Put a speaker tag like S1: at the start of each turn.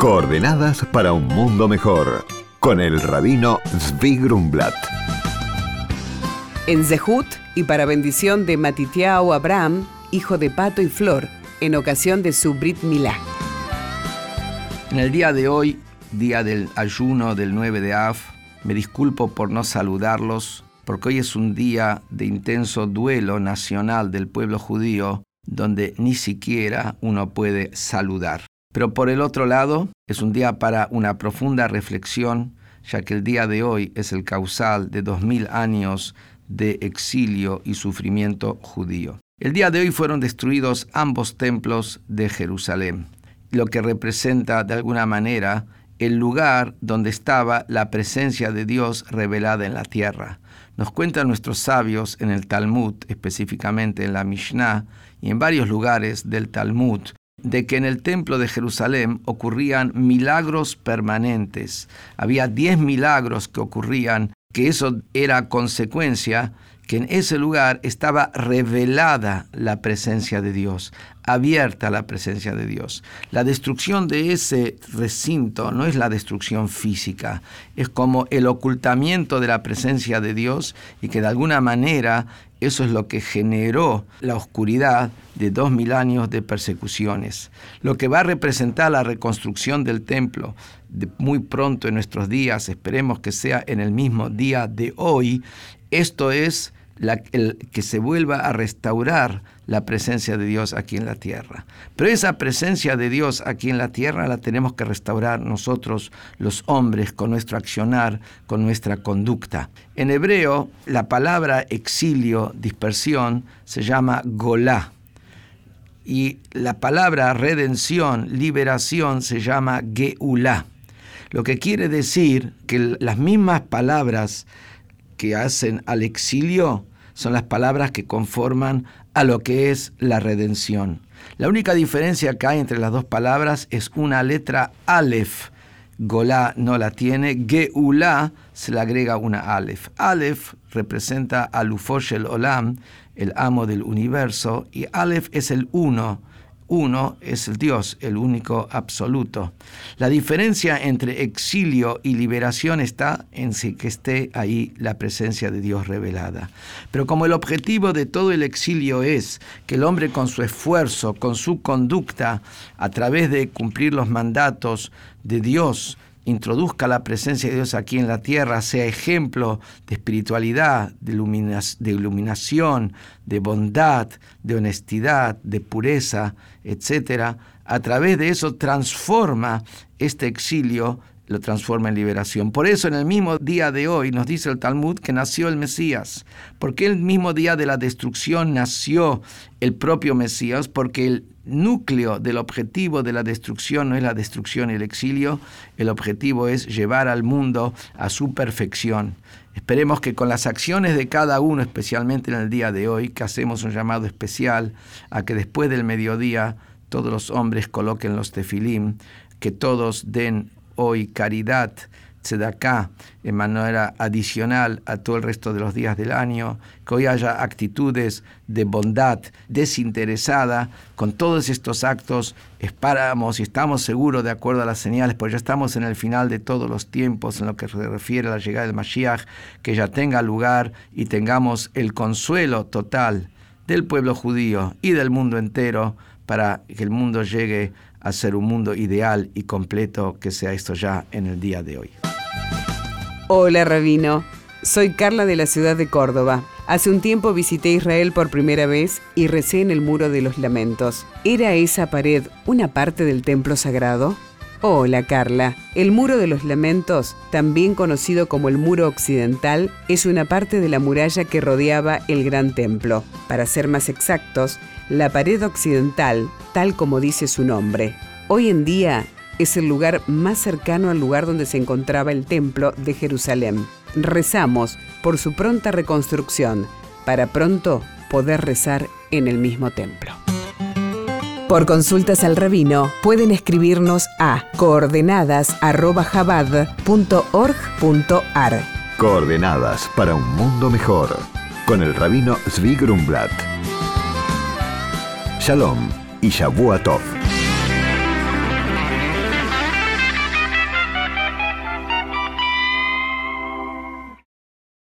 S1: Coordenadas para un mundo mejor con el rabino Zvi Grumblat.
S2: En Zehut y para bendición de Matitiao Abraham, hijo de Pato y Flor, en ocasión de su Brit Milá.
S3: En el día de hoy, día del ayuno del 9 de Av, me disculpo por no saludarlos, porque hoy es un día de intenso duelo nacional del pueblo judío, donde ni siquiera uno puede saludar. Pero por el otro lado, es un día para una profunda reflexión, ya que el día de hoy es el causal de dos mil años de exilio y sufrimiento judío. El día de hoy fueron destruidos ambos templos de Jerusalén, lo que representa de alguna manera el lugar donde estaba la presencia de Dios revelada en la tierra. Nos cuentan nuestros sabios en el Talmud, específicamente en la Mishnah y en varios lugares del Talmud, de que en el templo de Jerusalén ocurrían milagros permanentes. Había diez milagros que ocurrían, que eso era consecuencia que en ese lugar estaba revelada la presencia de Dios, abierta la presencia de Dios. La destrucción de ese recinto no es la destrucción física, es como el ocultamiento de la presencia de Dios y que de alguna manera eso es lo que generó la oscuridad de dos mil años de persecuciones. Lo que va a representar la reconstrucción del templo muy pronto en nuestros días, esperemos que sea en el mismo día de hoy, esto es el, que se vuelva a restaurar la presencia de Dios aquí en la tierra. Pero esa presencia de Dios aquí en la tierra la tenemos que restaurar nosotros los hombres con nuestro accionar, con nuestra conducta. En hebreo la palabra exilio, dispersión, se llama golá. Y la palabra redención, liberación, se llama geulá. Lo que quiere decir que las mismas palabras que hacen al exilio son las palabras que conforman a lo que es la redención. La única diferencia que hay entre las dos palabras es una letra Aleph. Golá no la tiene, Geulá se le agrega una Aleph. Aleph representa a Lufoshel Olam, el amo del universo, y Aleph es el uno, uno es el Dios, el único absoluto. La diferencia entre exilio y liberación está en que esté ahí la presencia de Dios revelada. Pero como el objetivo de todo el exilio es que el hombre con su esfuerzo, con su conducta, a través de cumplir los mandatos de Dios, introduzca la presencia de Dios aquí en la tierra, sea ejemplo de espiritualidad, de, iluminación, de bondad, de honestidad, de pureza, etc., a través de eso transforma este exilio lo transforma en liberación. Por eso en el mismo día de hoy nos dice el Talmud que nació el Mesías. porque el mismo día de la destrucción nació el propio Mesías? Porque el núcleo del objetivo de la destrucción no es la destrucción y el exilio, el objetivo es llevar al mundo a su perfección. Esperemos que con las acciones de cada uno, especialmente en el día de hoy, que hacemos un llamado especial a que después del mediodía todos los hombres coloquen los tefilim, que todos den hoy caridad, acá en manera adicional a todo el resto de los días del año, que hoy haya actitudes de bondad desinteresada, con todos estos actos esperamos y estamos seguros, de acuerdo a las señales, porque ya estamos en el final de todos los tiempos en lo que se refiere a la llegada del Mashiach, que ya tenga lugar y tengamos el consuelo total del pueblo judío y del mundo entero para que el mundo llegue a ser un mundo ideal y completo que sea esto ya en el día de hoy.
S2: Hola Rabino, soy Carla de la ciudad de Córdoba. Hace un tiempo visité Israel por primera vez y recé en el Muro de los Lamentos. ¿Era esa pared una parte del templo sagrado? Hola Carla. El Muro de los Lamentos, también conocido como el Muro Occidental, es una parte de la muralla que rodeaba el Gran Templo. Para ser más exactos, la pared occidental, tal como dice su nombre. Hoy en día es el lugar más cercano al lugar donde se encontraba el templo de Jerusalén. Rezamos por su pronta reconstrucción, para pronto poder rezar en el mismo templo. Por consultas al rabino pueden escribirnos a coordenadas.jabad.org.ar.
S1: Coordenadas para un mundo mejor con el rabino Zvi שלום, איש שבוע טוב.